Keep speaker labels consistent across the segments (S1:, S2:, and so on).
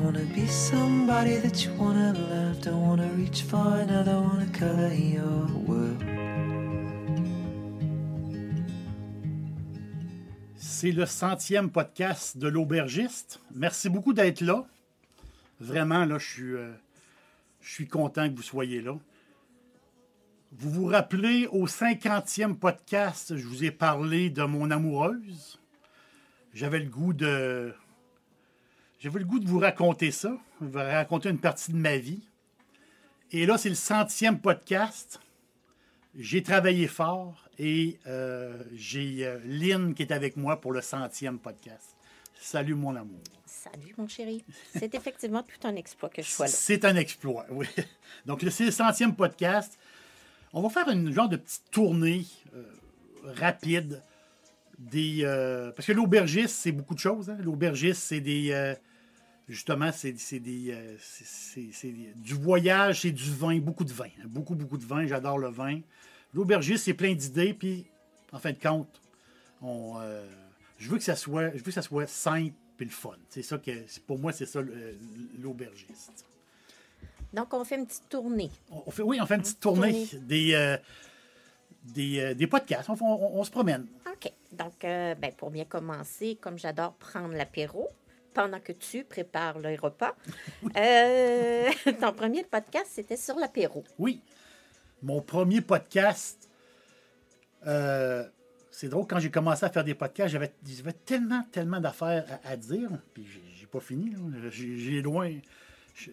S1: Wanna be somebody that you wanna love. Don't wanna reach for another, wanna color your world.
S2: C'est le centième podcast de l'aubergiste. Merci beaucoup d'être là. Vraiment, là, je suis, euh, je suis content que vous soyez là. Vous vous rappelez, au cinquantième podcast, je vous ai parlé de mon amoureuse. J'avais le goût de... J'avais le goût de vous raconter ça, de vous raconter une partie de ma vie. Et là, c'est le centième podcast. J'ai travaillé fort et euh, j'ai euh, Lynn qui est avec moi pour le centième podcast. Salut mon amour.
S3: Salut, mon chéri. C'est effectivement tout un exploit que je sois là.
S2: C'est un exploit, oui. Donc, c'est le centième podcast. On va faire une genre de petite tournée euh, rapide des. parce que l'aubergiste, c'est beaucoup de choses. hein. L'aubergiste, c'est des. Justement, c'est des. euh, c'est- du voyage, c'est du vin, beaucoup de vin. hein. Beaucoup, beaucoup de vin. J'adore le vin. L'aubergiste, c'est plein d'idées, puis en fin de compte, on, euh, je veux que ça soit, je veux que ça soit simple et le fun. C'est ça que, pour moi, c'est ça l'aubergiste.
S3: Donc, on fait une petite tournée.
S2: On on fait, oui, on fait une petite tournée,
S3: Tournée.
S2: des, euh, des, euh, des podcasts. On, on- on se promène.
S3: OK. Donc, euh, ben, pour bien commencer, comme j'adore prendre l'apéro, pendant que tu prépares le repas, euh, ton premier podcast, c'était sur l'apéro.
S2: Oui. Mon premier podcast, euh, c'est drôle, quand j'ai commencé à faire des podcasts, j'avais tellement, tellement d'affaires à, dire, puis j'ai- pas fini. J'ai loin. Je,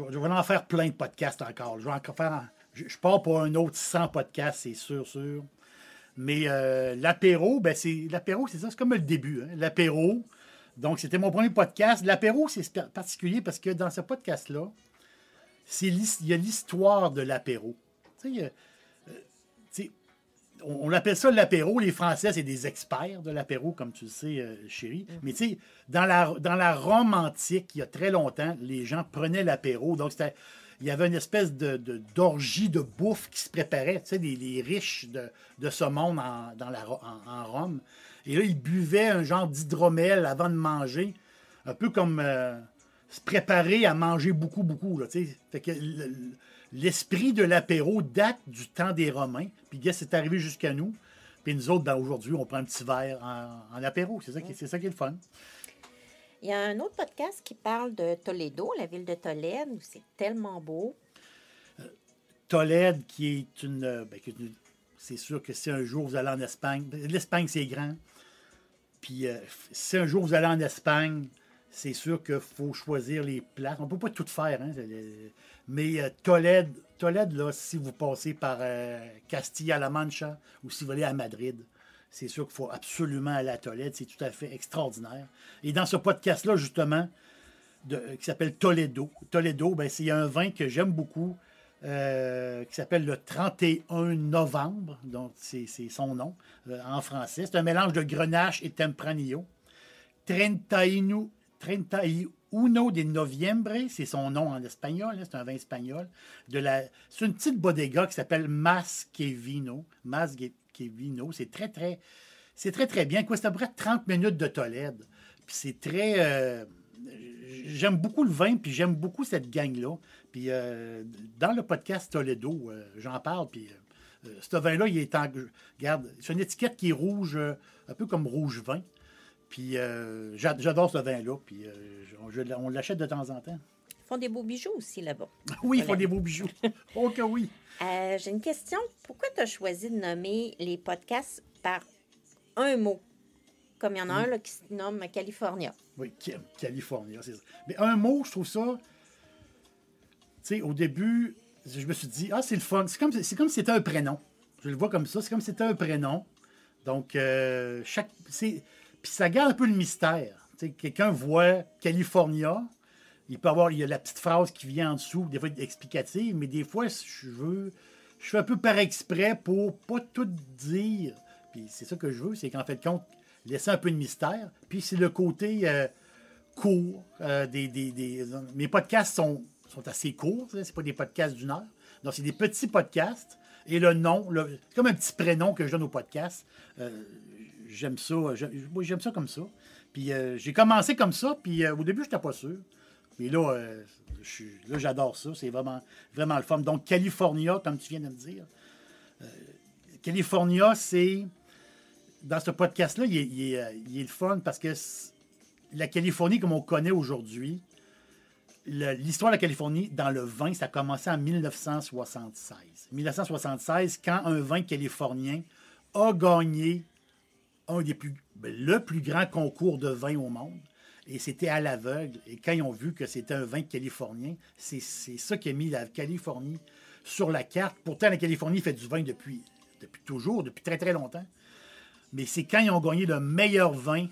S2: vais en faire plein de podcasts encore. Je vais encore faire. je pars pour un autre 100 podcasts, c'est sûr, sûr. Mais euh, l'apéro, ben c'est l'apéro, c'est ça, c'est comme le début. hein. L'apéro. Donc, c'était mon premier podcast. L'apéro, c'est particulier parce que dans ce podcast-là, il y a l'histoire de l'apéro. Tu sais, euh, on, on l'appelle ça l'apéro. Les Français, c'est des experts de l'apéro, comme tu le sais, euh, chérie. Mais tu sais, dans la, dans la Rome antique, il y a très longtemps, les gens prenaient l'apéro. Donc, il y avait une espèce de, de- d'orgie de bouffe qui se préparait. Tu sais, les, les riches de, de ce monde en, dans la, Ro- en, en Rome. Et là, ils buvaient un genre d'hydromel avant de manger. Un peu comme euh, se préparer à manger beaucoup, beaucoup. Là, fait que le- l'esprit de l'apéro date du temps des Romains. Puis, gars, c'est arrivé jusqu'à nous. Puis nous autres, ben, aujourd'hui, on prend un petit verre en, en apéro. C'est ça, qui, c'est ça qui est le fun.
S3: Il y a un autre podcast qui parle de Toledo, la ville de Tolède, où c'est tellement beau.
S2: Tolède, qui est une. euh, ben, qui est une- c'est sûr que si un jour vous allez en Espagne, l'Espagne c'est grand. Puis euh, si un jour vous allez en Espagne, c'est sûr qu'il faut choisir les places. On ne peut pas tout faire, hein, le- mais euh, Tolède, si vous passez par euh, Castilla-La Mancha ou si vous allez à Madrid, c'est sûr qu'il faut absolument aller à Tolède. C'est tout à fait extraordinaire. Et dans ce podcast-là, justement, qui s'appelle Toledo. Toledo, ben, c'est un vin que j'aime beaucoup, euh, qui s'appelle le 31 novembre, donc c'est son nom euh, en français. C'est un mélange de Grenache et Tempranillo. 31, 31 de Noviembre, c'est son nom en espagnol, hein, c'est un vin espagnol. C'est une petite bodega qui s'appelle Mas que Vino. Mas que Vino, c'est très, très, c'est très, très bien. C'est à peu près 30 minutes de Tolède. C'est très. euh, j'aime beaucoup le vin, puis j'aime beaucoup cette gang-là. Puis euh, dans le podcast Toledo, euh, j'en parle, puis euh, ce vin-là, il est en. Regarde, c'est une étiquette qui est rouge, un peu comme rouge vin. Puis j'a- j'adore ce vin-là, puis je- on l'achète de temps en temps.
S3: Ils font des beaux bijoux aussi là-bas.
S2: Oui, il faut
S3: Voilà.
S2: des beaux bijoux. Oh que oui.
S3: J'ai une question. Pourquoi tu as choisi de nommer les podcasts par un mot? Comme il y en a un là, qui se nomme California.
S2: Oui, Ca- California, c'est ça. Mais un mot, je trouve ça. Tu sais, au début, je me suis dit, ah, c'est le fun. C'est comme, c'est comme si c'était un prénom. Je le vois comme ça. C'est comme si c'était un prénom. Donc, euh, chaque. Puis ça garde un peu le mystère. Tu sais, quelqu'un voit California. Il peut avoir, il y a la petite phrase qui vient en dessous, des fois explicative, mais des fois, je veux, je fais un peu par exprès pour pas tout dire. Puis c'est ça que je veux, c'est qu'en fait, compte, laisser un peu de mystère. Puis c'est le côté euh, court. euh, des, des- des- mes podcasts sont, sont assez courts, c'est pas des podcasts d'une heure. Donc c'est des petits podcasts. Et le nom, c'est comme un petit prénom que je donne aux podcasts. Euh, j'aime ça, j'aime ça comme ça. Puis euh, j'ai commencé comme ça, puis au début, je n'étais pas sûr. Mais là, je là, j'adore ça. C'est vraiment, vraiment le fun. Donc, California, comme tu viens de me dire. California, c'est. Dans ce podcast-là, euh, il est le fun parce que la Californie, comme on connaît aujourd'hui, l'histoire de la Californie dans le vin, ça a commencé en 1976. 1976, quand un vin californien a gagné un des plus, ben, le plus grand concours de vin au monde. Et c'était à l'aveugle. Et quand ils ont vu que c'était un vin californien, c'est ça qui a mis la Californie sur la carte. Pourtant, la Californie fait du vin depuis toujours, depuis très très longtemps. Mais c'est quand ils ont gagné le meilleur vin,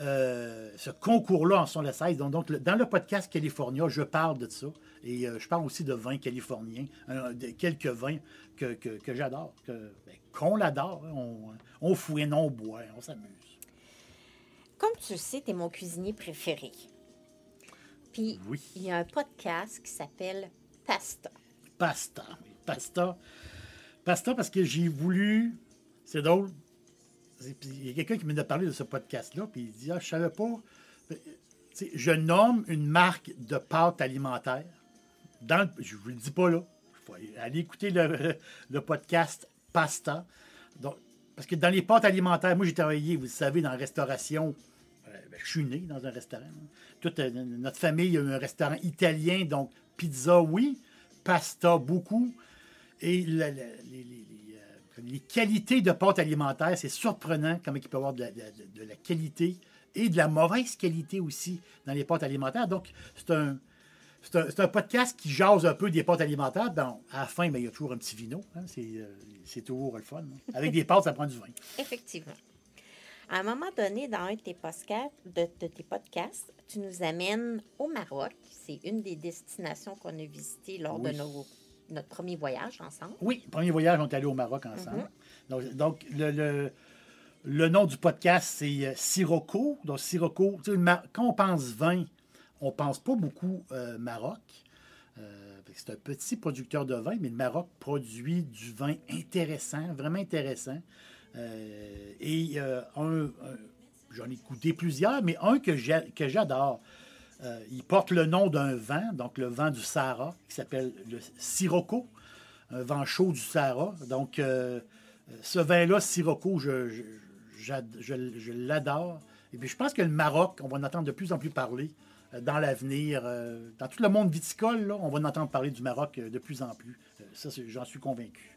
S2: euh, ce concours-là en 76. Donc, donc, dans le podcast California, je parle de ça. Et euh, je parle aussi de vins californiens, euh, de quelques vins que, j'adore, que- ben, qu'on l'adore. hein. On, on fouine, on boit, on s'amuse.
S3: Comme tu le sais, tu es mon cuisinier préféré. Puis,
S2: Oui.
S3: il y a un podcast qui s'appelle Pasta.
S2: Pasta. oui, Pasta. Pasta parce que j'ai voulu. C'est drôle. Il y a quelqu'un qui m'a parlé de ce podcast-là, puis il dit Ah, je savais pas. Sais, Je nomme une marque de pâte alimentaire. Je vous le dis pas là. Aller écouter le, podcast Pasta. Donc, parce que dans les pâtes alimentaires, moi j'ai travaillé, vous le savez, dans la restauration. Euh, ben, je suis né dans un restaurant. euh, notre famille a eu un restaurant italien, donc pizza, oui, pasta, beaucoup. Et les- les, qualités de pâtes alimentaires, c'est surprenant comment il peut y avoir de la, de la- de la qualité et de la mauvaise qualité aussi dans les pâtes alimentaires. Donc, c'est un, c'est un, podcast qui jase un peu des pâtes alimentaires. À la fin, ben, il y a toujours un petit vino. hein. C'est, euh, c'est toujours le fun. hein. Avec des pâtes, ça prend du vin.
S3: Effectivement. À un moment donné, dans un de tes podcasts, de, de tes podcasts, tu nous amènes au Maroc. C'est une des destinations qu'on a visitées lors de nos- notre premier voyage ensemble.
S2: Oui, premier voyage, on est allé au Maroc ensemble. Donc, donc, le, le- le nom du podcast, c'est euh, Sirocco. Donc, Sirocco, tu sais, quand on pense vin, on pense pas beaucoup euh, Maroc. Euh, c'est un petit producteur de vin, mais le Maroc produit du vin intéressant, vraiment intéressant. Euh, et euh, un, un- j'en ai goûté plusieurs, mais un que j'adore. Euh, il porte le nom d'un vin, donc le vin du Sahara, qui s'appelle le Sirocco, un vent chaud du Sahara. Donc, euh, ce vin-là, Sirocco, je, je, j'ad- je- je l'adore. Et puis, je pense que le Maroc, on va en entendre de plus en plus parler euh, dans l'avenir. dans tout le monde viticole, là, on va en entendre parler du Maroc de plus en plus. Ça, j'en suis convaincu.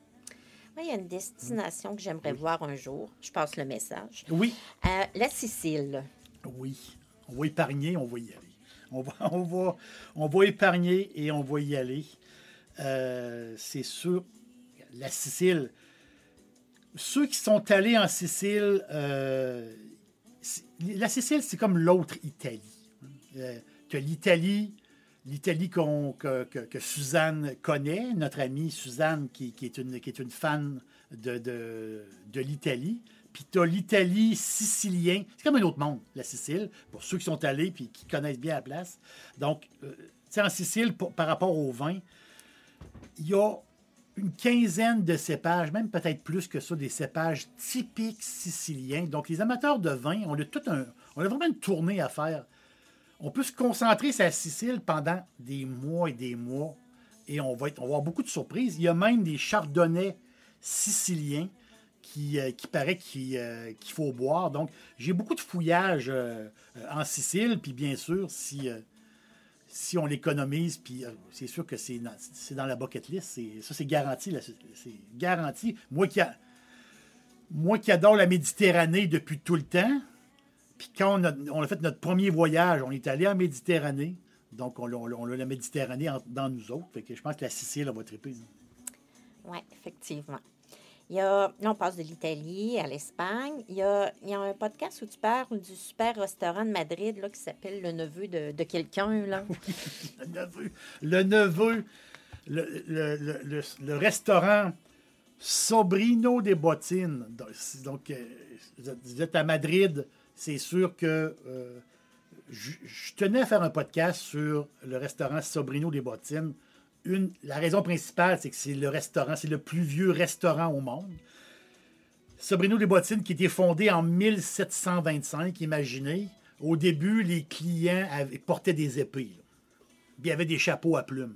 S3: Moi, il y a une destination que j'aimerais voir un jour. Je passe le message.
S2: Oui,
S3: Euh, la Sicile.
S2: oui. On va épargner, on va y aller. On va, on va, on va épargner et on va y aller. Euh, c'est sûr. La Sicile. Ceux qui sont allés en Sicile, euh, la Sicile, c'est comme l'autre Italie. Euh, que l'Italie, l'Italie qu'on- que, que- que Suzanne connaît, notre amie Suzanne, qui, qui est, une, qui est une fan de, de, de l'Italie. Puis tu l'Italie sicilien. C'est comme un autre monde, la Sicile, pour ceux qui sont allés puis qui connaissent bien la place. Donc, euh, tu sais, en Sicile, par rapport au vin, il y a une quinzaine de cépages, même peut-être plus que ça, des cépages typiques siciliens. Donc, les amateurs de vin, on a, tout un, on a vraiment une tournée à faire. On peut se concentrer sur la Sicile pendant des mois et des mois et on va, être, on va avoir beaucoup de surprises. Il y a même des chardonnays siciliens qui, euh, qui paraît qu'il euh, qu'il faut boire. Donc, j'ai beaucoup de fouillage euh, en Sicile, puis bien sûr, si, si on l'économise, puis c'est sûr que c'est dans, dans la bucket list, ça c'est garanti, c'est garanti. Moi qui, moi qui adore la Méditerranée depuis tout le temps, Puis quand on a, fait notre premier voyage, on est allé en Méditerranée. Donc, on, a la Méditerranée dans nous autres. Fait que je pense que la Sicile, elle va triper.
S3: Oui, effectivement. Il on passe de l'Italie à l'Espagne. Il y a, un podcast où tu parles du super restaurant de Madrid là, qui s'appelle Le Neveu de, quelqu'un.
S2: Le neveu, le, neveu, le, restaurant Sobrino des Bottines. Donc, euh, vous êtes- à Madrid, c'est sûr que euh, je tenais à faire un podcast sur le restaurant Sobrino des Bottines. La raison principale, c'est que c'est le restaurant, c'est le plus vieux restaurant au monde. Sobrino des Bottines, qui était fondé en 1725, imaginez. Au début, les clients avaient- portaient des épées. là. Puis il y avait des chapeaux à plumes.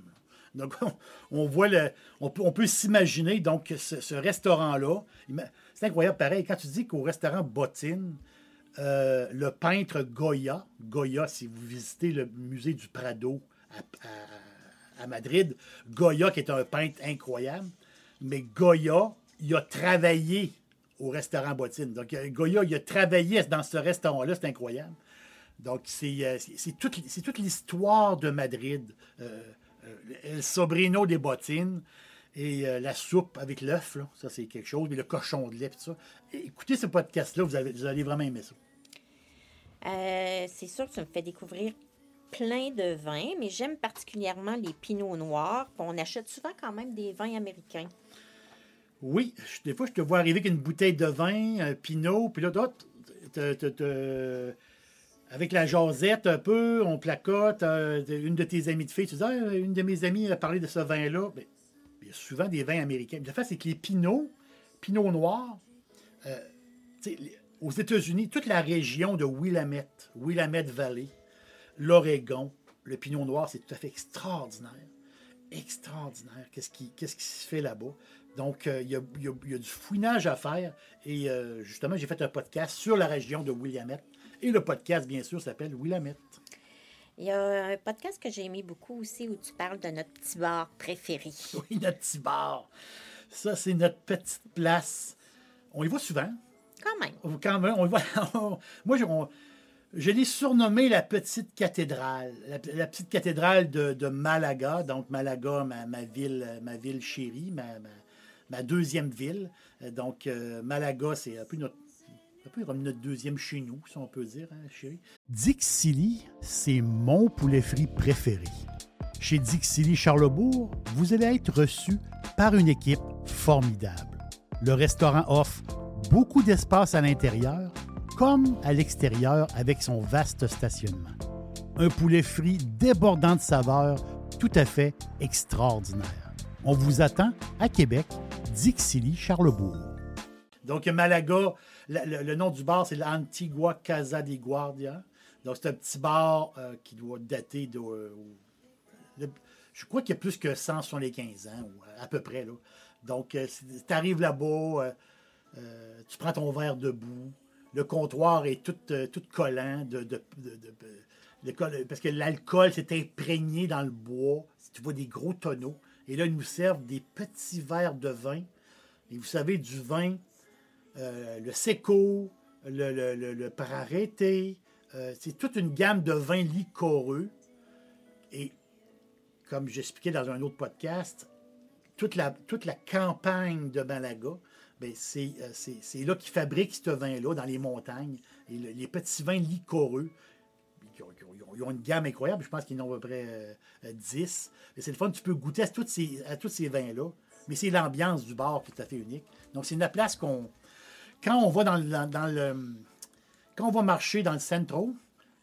S2: Donc, on, voit le. On peut, s'imaginer, donc, ce, restaurant-là. C'est incroyable, pareil, quand tu dis qu'au restaurant Bottine, euh, le peintre Goya, Goya, si vous visitez le musée du Prado à- à Madrid, Goya, qui est un peintre incroyable, mais Goya, il a travaillé au restaurant Bottine. Donc, euh, Goya, il a travaillé dans ce restaurant-là, c'est incroyable. Donc, c'est euh, toute, toute l'histoire de Madrid. Euh, euh, El Sobrino des bottines et la soupe avec l'œuf, ça c'est quelque chose, mais le cochon de lait, tout ça. Écoutez ce podcast-là, vous, allez vraiment aimer ça.
S3: C'est sûr que tu me fais découvrir plein de vins, mais j'aime particulièrement les pinots noirs. On achète souvent quand même des vins américains.
S2: Oui, des fois, je te vois arriver avec une bouteille de vin, un pinot, puis là, te- te- te- avec la jasette un peu, on placote, euh, une de tes amies de filles, tu dis, Ah, une de mes amies a parlé de ce vin-là. Ben, il y a souvent des vins américains. Le fait, c'est que les pinots, pinots noirs, euh, aux États-Unis, toute la région de Willamette, Willamette Valley, l'Oregon, le pinot noir, c'est tout à fait extraordinaire. Extraordinaire. Qu'est-ce qui, qu'est-ce qui se fait là-bas? Donc, euh, il y, a, y y du fouinage à faire. Et euh, justement, j'ai fait un podcast sur la région de Willamette. Et le podcast, bien sûr, s'appelle Willamette.
S3: Il y a un podcast que j'ai aimé beaucoup aussi où tu parles de notre petit bar préféré.
S2: Oui, notre petit bar. Ça, c'est notre petite place. On y va souvent.
S3: Quand même.
S2: Quand même, on y va. Moi, je, on- je l'ai surnommé la petite cathédrale. La, petite cathédrale de, Malaga. Donc, Malaga, ma, ville, ma ville chérie, ma, deuxième ville. Euh, Donc, euh, Malaga, c'est un peu notre deuxième chez nous, si on peut dire, hein, chérie. Dixili, c'est mon poulet frit préféré. Chez Dixili Charlebourg, vous allez être reçu par une équipe formidable. Le restaurant offre beaucoup d'espace à l'intérieur comme à l'extérieur avec son vaste stationnement. Un poulet frit débordant de saveurs tout à fait extraordinaire. On vous attend à Québec, Dixili Charlebourg. Donc Malaga, la- le, nom du bar c'est l'Antigua Casa de Guardia. Donc c'est un petit bar euh, qui doit dater de, euh, de- je crois qu'il y a plus que 175 ans, ou à peu près. Là. Donc, tu arrives là-bas, euh, euh, tu prends ton verre debout, le comptoir est tout, euh, collant, de, parce que l'alcool s'est imprégné dans le bois. Tu vois des gros tonneaux. Et là, ils nous servent des petits verres de vin. Et vous savez, du vin, euh, le Seco, le, le, euh, c'est toute une gamme de vins liquoreux. Et comme j'expliquais dans un autre podcast, toute la, campagne de Malaga, c'est, euh, c'est, c'est là qu'ils fabriquent ce vin-là, dans les montagnes. Et le- les petits vins liquoreux, ils ont, ils ont- ils ont- ils ont une gamme incroyable. Je pense qu'ils en ont à peu près euh, euh, 10. Et c'est le fun, tu peux goûter à, tous ces, à tous ces vins-là. Mais c'est l'ambiance du bar qui est tout à fait unique. Donc, c'est une place qu'on. Quand on va dans, le- dans, dans le. Quand on va marcher dans le centro,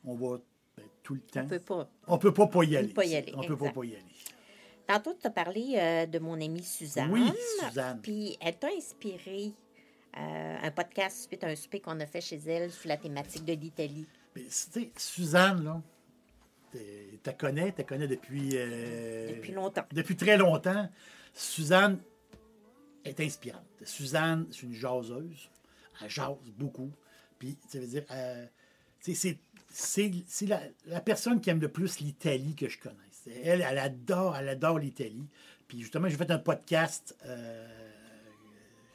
S2: on va ben, tout le temps.
S3: On peut pas.
S2: On peut pas pas y aller.
S3: pas y aller,
S2: On peut pas
S3: exact.
S2: pas y aller.
S3: Tantôt, tu as parlé euh, de mon amie Suzanne.
S2: Oui, Suzanne.
S3: Puis elle t'a inspiré euh, un podcast suite à un souper qu'on a fait chez elle sur la thématique de l'Italie.
S2: Mais, tu sais, Suzanne, là, tu la connais, tu connais depuis. euh,
S3: Depuis longtemps.
S2: Depuis très longtemps. Suzanne est inspirante. Suzanne, c'est une jaseuse. Elle jase beaucoup. Puis, ça veut dire. c'est. La, la personne qui aime le plus l'Italie que je connaisse. Elle, elle adore, elle adore l'Italie. Puis justement, j'ai fait un podcast, euh,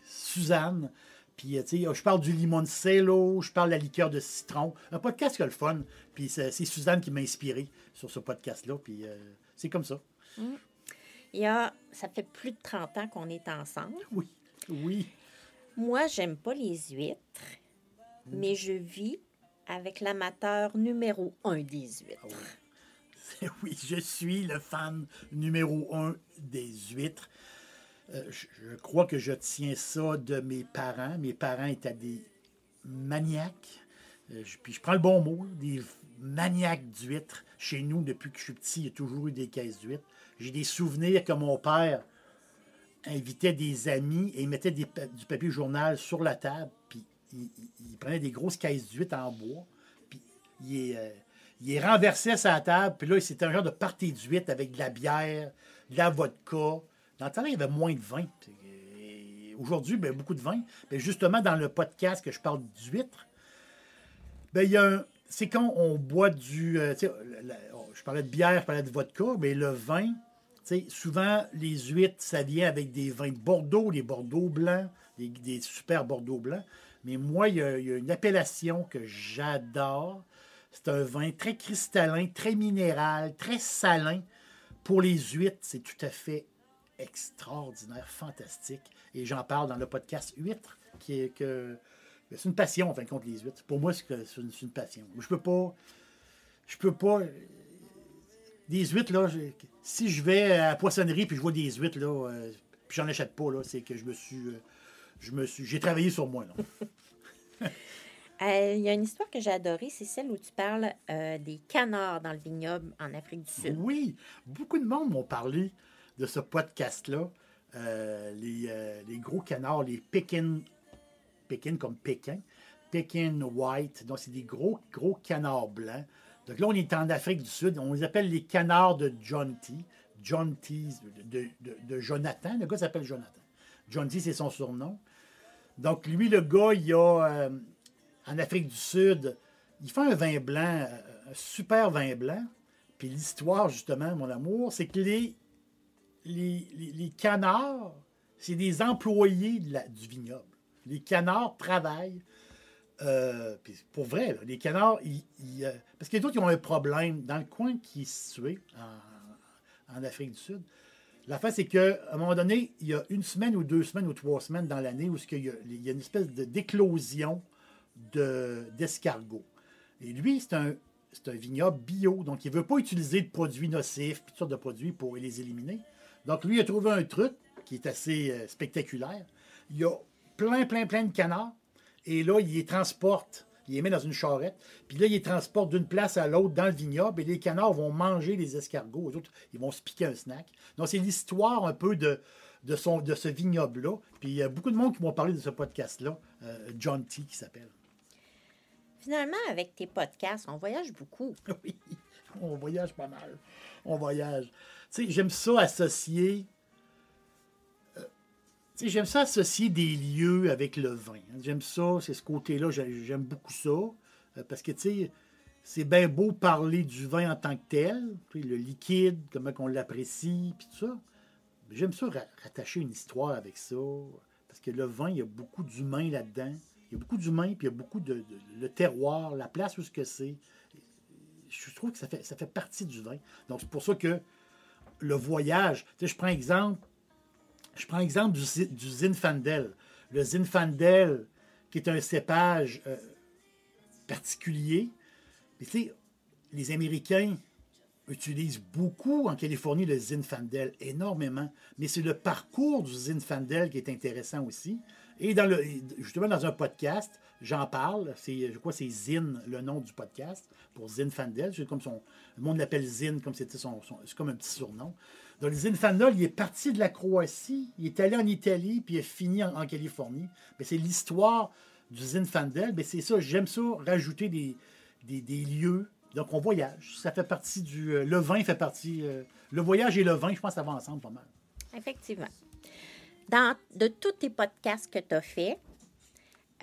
S2: Suzanne, puis euh, tu sais, je parle du limoncello, je parle de la liqueur de citron. Un podcast qui a le fun. Puis, c'est Suzanne qui m'a inspiré sur ce podcast-là. Puis, euh, c'est comme ça.
S3: Il y a, ça fait plus de 30 ans qu'on est ensemble.
S2: Oui. Oui.
S3: Moi, j'aime pas les huîtres, mais je vis avec l'amateur numéro un des huîtres.
S2: Oui, je suis le fan numéro un des huîtres. Euh, je, crois que je tiens ça de mes parents. Mes parents étaient des maniaques. Euh, je- puis je prends le bon mot, des maniaques d'huîtres. Chez nous, depuis que je suis petit, il y a toujours eu des caisses d'huîtres. J'ai des souvenirs que mon père invitait des amis et mettait du papier journal sur la table. Puis il, prenait des grosses caisses d'huîtres en bois. Puis il, euh, il les renversait sur la table. Puis là, c'était un genre de party d'huîtres avec de la bière, de la vodka. Dans le temps, il y avait moins de vin. Aujourd'hui, ben, beaucoup de vin. Mais justement, dans le podcast que je parle d'huîtres, ben, C'est quand on boit du. euh, la- je parlais de bière, je parlais de vodka, mais le vin, souvent, les huîtres, ça vient avec des vins de Bordeaux, les Bordeaux blancs, des, super Bordeaux blancs. Mais moi, il y a une appellation que j'adore. C'est un vin très cristallin, très minéral, très salin. Pour les huîtres, c'est tout à fait extraordinaire, fantastique. Et j'en parle dans le podcast Huîtres, qui est que. C'est une passion, en fin de compte, les huîtres. Pour moi, c'est une, passion. Je peux pas. Je peux pas. Des huîtres, là, si je vais à la poissonnerie puis je vois des huîtres, là, euh, puis j'en achète pas, là, c'est que je me suis. euh, je me suis. J'ai travaillé sur moi, là.
S3: Euh, Il y a une histoire que j'ai adorée, c'est celle où tu parles euh, des canards dans le vignoble en Afrique du Sud.
S2: Oui, beaucoup de monde m'ont parlé de ce podcast-là. Euh, les, gros canards, les Pekin, Pekin comme Pékin, Pekin White, donc c'est des gros, gros canards blancs. Donc là, on est en Afrique du Sud, on les appelle les canards de John T. John T, de, de- Jonathan, le gars s'appelle Jonathan. John T, c'est son surnom. Donc lui, le gars, il a, en Afrique du Sud, il fait un vin blanc, euh, un super vin blanc. Puis l'histoire, justement, mon amour, c'est que les, les, canards, c'est des employés du vignoble. Les canards travaillent. euh, pour vrai, les canards, ils, ils, euh, parce que les autres, ont un problème dans le coin qui est situé en, Afrique du Sud. La fin, c'est qu'à un moment donné, il y a une semaine ou deux semaines ou trois semaines dans l'année où il y, a, il y a une espèce de- d'éclosion de- d'escargots. Et lui, c'est un, vignoble bio, donc il ne veut pas utiliser de produits nocifs, toutes sortes de produits pour les éliminer. Donc lui, il a trouvé un truc qui est assez euh, spectaculaire. Il y a plein, plein, plein de canards, et là, il les transporte, il les met dans une charrette, puis là, il les transporte d'une place à l'autre dans le vignoble, et les canards vont manger les escargots, autres, ils vont se piquer un snack. Donc c'est l'histoire un peu de, ce vignoble-là. Puis il y a beaucoup de monde qui m'ont parlé de ce podcast-là, euh, John T qui s'appelle.
S3: Finalement, avec tes podcasts, on voyage beaucoup.
S2: Oui, on voyage pas mal. On voyage. Tu sais, j'aime ça associer. euh, j'aime ça associer des lieux avec le vin. J'aime ça, c'est ce côté-là, j'ai- j'aime beaucoup ça. euh, Parce que, tu sais, c'est bien beau parler du vin en tant que tel, le liquide, comment on l'apprécie, puis tout ça. J'aime ça ra- rattacher une histoire avec ça. Parce que le vin, il y a beaucoup d'humain là-dedans. Il y a beaucoup d'humain, puis il y a beaucoup de, le terroir, la place où ce que c'est je trouve que ça fait, ça fait partie du vin. Donc, c'est pour ça que le voyage, tu sais, je prends exemple, je prends exemple du, du Zinfandel. Le Zinfandel, qui est un cépage euh, particulier, mais tu sais, les Américains utilisent beaucoup en Californie le Zinfandel, énormément. Mais c'est le parcours du Zinfandel qui est intéressant aussi. Et dans justement, dans un podcast, j'en parle. C'est, je crois c'est Zin, le nom du podcast, pour Zinfandel. C'est comme son, le monde l'appelle Zin, comme c'était son, c'est comme un petit surnom. Donc, le Zinfandel, il est parti de la Croatie, il est allé en Italie, puis il est fini en, Californie. C'est l'histoire du Zinfandel. Mais c'est ça, j'aime ça, rajouter des, des, des lieux. Donc, on voyage. Ça fait partie du. euh, le vin fait partie. euh, le voyage et le vin, je pense ça va ensemble pas mal.
S3: Effectivement. Dans, de tous tes podcasts que tu as faits,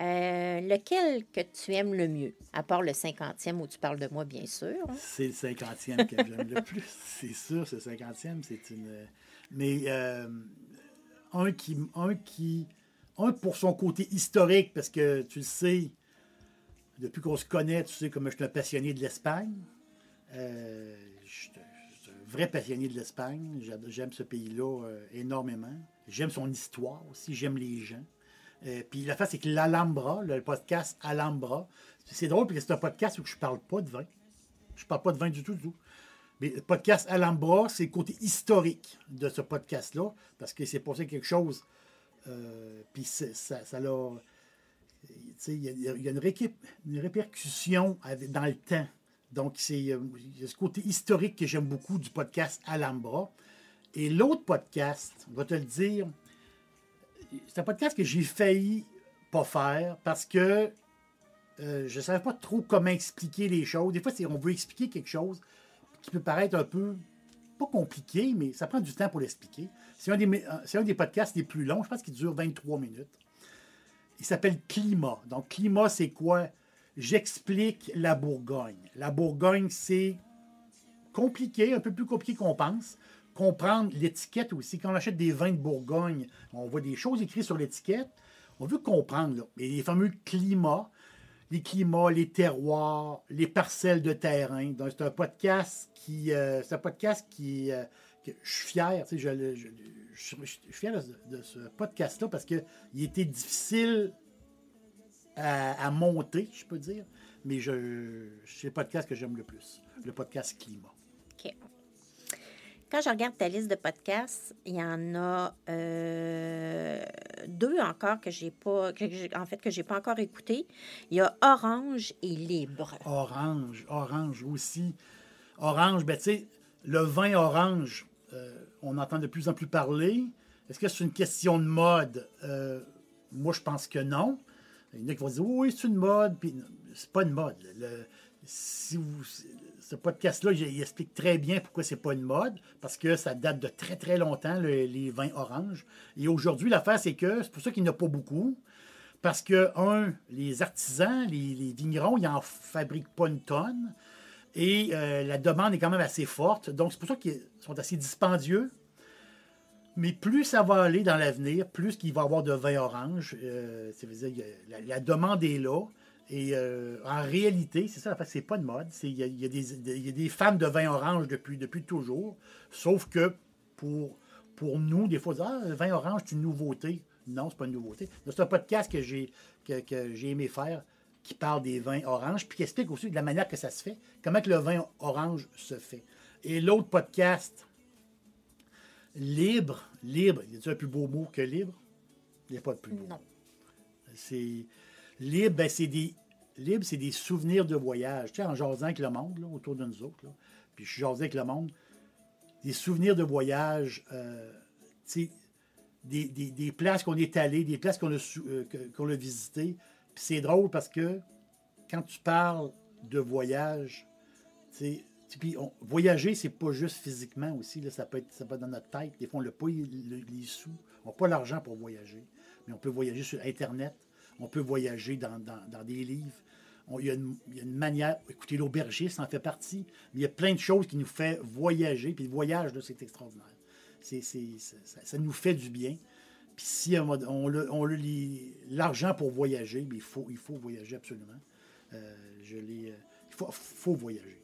S3: euh, lequel que tu aimes le mieux? À part le cinquantième où tu parles de moi, bien sûr.
S2: C'est le cinquantième que j'aime le plus. C'est sûr, le cinquantième. C'est une. Mais euh, un qui. Un qui un pour son côté historique, parce que tu le sais, depuis qu'on se connaît, tu sais comme je suis un passionné de l'Espagne. Euh, je vrai passionné de l'Espagne. J'aime ce pays-là euh, énormément. J'aime son histoire aussi. J'aime les gens. Euh, puis la face, c'est que l'Alhambra, le podcast Alhambra, c'est drôle parce que c'est un podcast où je parle pas de vin. Je parle pas de vin du tout, du tout. Mais le podcast Alhambra, c'est le côté historique de ce podcast-là, parce que c'est passé quelque chose. euh, puis ça, ça l'a. Il y a, une, répercussion dans le temps. Donc, c'est, euh, ce côté historique que j'aime beaucoup du podcast Alhambra. Et l'autre podcast, on va te le dire, c'est un podcast que j'ai failli pas faire parce que euh, je ne savais pas trop comment expliquer les choses. Des fois, on veut expliquer quelque chose qui peut paraître un peu, pas compliqué, mais ça prend du temps pour l'expliquer. C'est un c'est un des podcasts les plus longs, je pense qu'il dure 23 minutes. Il s'appelle Climat. Donc, Climat, c'est quoi? J'explique la Bourgogne. La Bourgogne, c'est compliqué, un peu plus compliqué qu'on pense. Comprendre l'étiquette aussi. Quand on achète des vins de Bourgogne, on voit des choses écrites sur l'étiquette. On veut comprendre. Là. Les fameux climats, les climats, les terroirs, les parcelles de terrain. C'est un podcast qui. euh, c'est un podcast qui. euh, je suis fier. Je, je- je je suis fier de, de ce podcast-là parce qu'il était difficile à, à monter, je peux dire. Mais je, c'est le podcast que j'aime le plus. Le podcast climat.
S3: OK. Quand je regarde ta liste de podcasts, il y en a euh, deux encore que j'ai pas, que j'ai- en fait, que j'ai pas encore écouté. Il y a Orange et Libre.
S2: Orange, orange aussi. Orange, ben tu sais, le vin orange, euh, on entend de plus en plus parler. Est-ce que c'est une question de mode? Euh, moi, je pense que non. Il y en a qui vont dire oui, c'est une mode. Puis c'est pas une mode. Si vous- ce podcast-là, il explique très bien pourquoi c'est pas une mode, parce que ça date de très très longtemps, le- les vins oranges. Et aujourd'hui, l'affaire, c'est que c'est pour ça qu'il n'y en a pas beaucoup. Parce que, un, les artisans, les, les vignerons, ils n'en fabriquent pas une tonne. Et euh, la demande est quand même assez forte. Donc, c'est pour ça qu'ils sont assez dispendieux. Mais plus ça va aller dans l'avenir, plus qu'il va y avoir de vin orange. Euh, dire, la, demande est là. Et euh, en réalité, c'est ça, c'est pas de mode. Il y, a, des, fans de vin orange depuis, toujours. Sauf que pour, nous, des fois, ah, le vin orange, c'est une nouveauté. Non, c'est pas une nouveauté. C'est un podcast que j'ai j'ai aimé faire qui parle des vins oranges, puis qui explique aussi de la manière que ça se fait, comment le vin orange se fait. Et l'autre podcast, Libre, libre, y a-t-il un plus beau mot que libre? Il n'y a pas de plus beau.
S3: Non.
S2: C'est libre, ben, c'est des libre, c'est des souvenirs de voyage. Tu sais, en jasant avec le monde là, autour de nous autres, là, puis je jasais avec le monde, des souvenirs de voyage, euh, tu sais, des, des- des places qu'on est allé, des places qu'on a, euh, qu'on a visitées. Puis c'est drôle parce que quand tu parles de voyage, tu sais, puis on- voyager, c'est pas juste physiquement aussi, là, ça, peut être, dans notre tête. Des fois, on n'a pas les, sous, on n'a pas l'argent pour voyager, mais on peut voyager sur Internet, on peut voyager dans, des livres. Il y, a une, y a une manière, écoutez, l'aubergiste en fait partie, mais il y a plein de choses qui nous fait voyager, puis le voyage, c'est extraordinaire. C'est, ça, ça- nous fait du bien. Puis si on, on a, l'argent pour voyager, il faut, voyager absolument. Euh, je l'ai, euh, il faut voyager.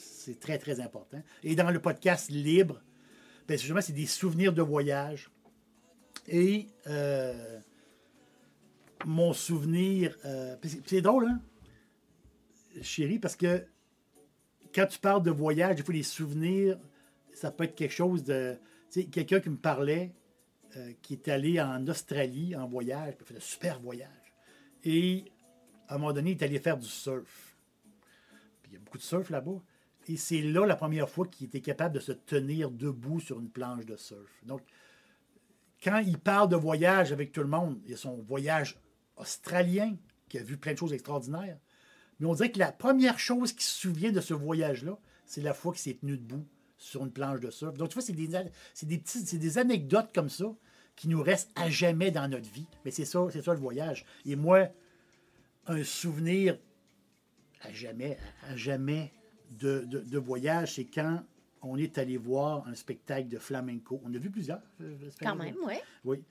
S2: C'est très, très important. Et dans le podcast Libre, ben, justement, c'est des souvenirs de voyage. Et euh, mon souvenir. euh, c'est, drôle, hein, chérie, parce que quand tu parles de voyage, des fois, les souvenirs, ça peut être quelque chose de. Tu sais, quelqu'un qui me parlait, euh, qui est allé en Australie en voyage, il a fait un super voyage. Et à un moment donné, il est allé faire du surf. Puis il y a beaucoup de surf là-bas. Et c'est là la première fois qu'il était capable de se tenir debout sur une planche de surf. Donc, quand il parle de voyage avec tout le monde, il y a son voyage australien, qui a vu plein de choses extraordinaires. Mais on dirait que la première chose qu'il se souvient de ce voyage-là, c'est la fois qu'il s'est tenu debout sur une planche de surf. Donc, tu vois, c'est des, des, petits- des anecdotes comme ça qui nous restent à jamais dans notre vie. Mais c'est ça, c'est ça le voyage. Et moi, un souvenir à jamais, à jamais de, de- de voyage, c'est quand on est allé voir un spectacle de flamenco. On a vu plusieurs. euh,
S3: Quand même, oui.
S2: Oui.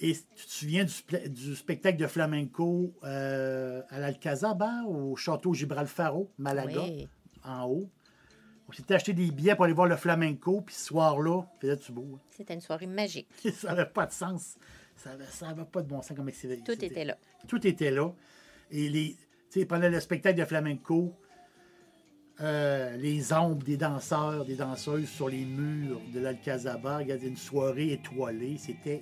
S2: Et tu te souviens du, du spectacle de flamenco euh, à l'Alcazaba, au château Gibralfaro, Malaga,
S3: Oui.
S2: en haut? On s'était acheté des billets pour aller voir le flamenco, puis ce soir-là, faisait-tu beau? hein?
S3: C'était une soirée magique.
S2: ça n'avait pas de sens. Ça n'avait ça avait pas de bon sens comme.
S3: Tout était là.
S2: Tout était là. Et les, tu sais, pendant le spectacle de flamenco, euh, les ombres des danseurs, des danseuses sur les murs de l'Alcazaba, il y avait une soirée étoilée. C'était.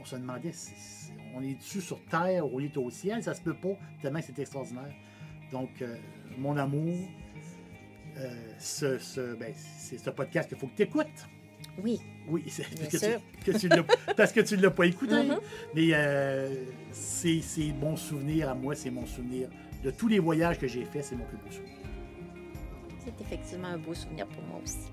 S2: On se demandait, si- on est-tu sur Terre ou on est au ciel? Ça se peut pas, tellement c'est extraordinaire. Donc, euh, mon amour, euh, ce, ce, ben, c'est ce podcast qu'il faut que tu écoutes.
S3: Oui.
S2: Oui, c'est
S3: Bien
S2: que
S3: sûr.
S2: Tu, que tu l'as- parce que tu ne l'as pas écouté.
S3: Mhm.
S2: Mais euh, c'est c'est mon souvenir à moi, c'est mon souvenir. De tous les voyages que j'ai faits, c'est mon plus beau souvenir.
S3: C'est effectivement un beau souvenir pour moi aussi.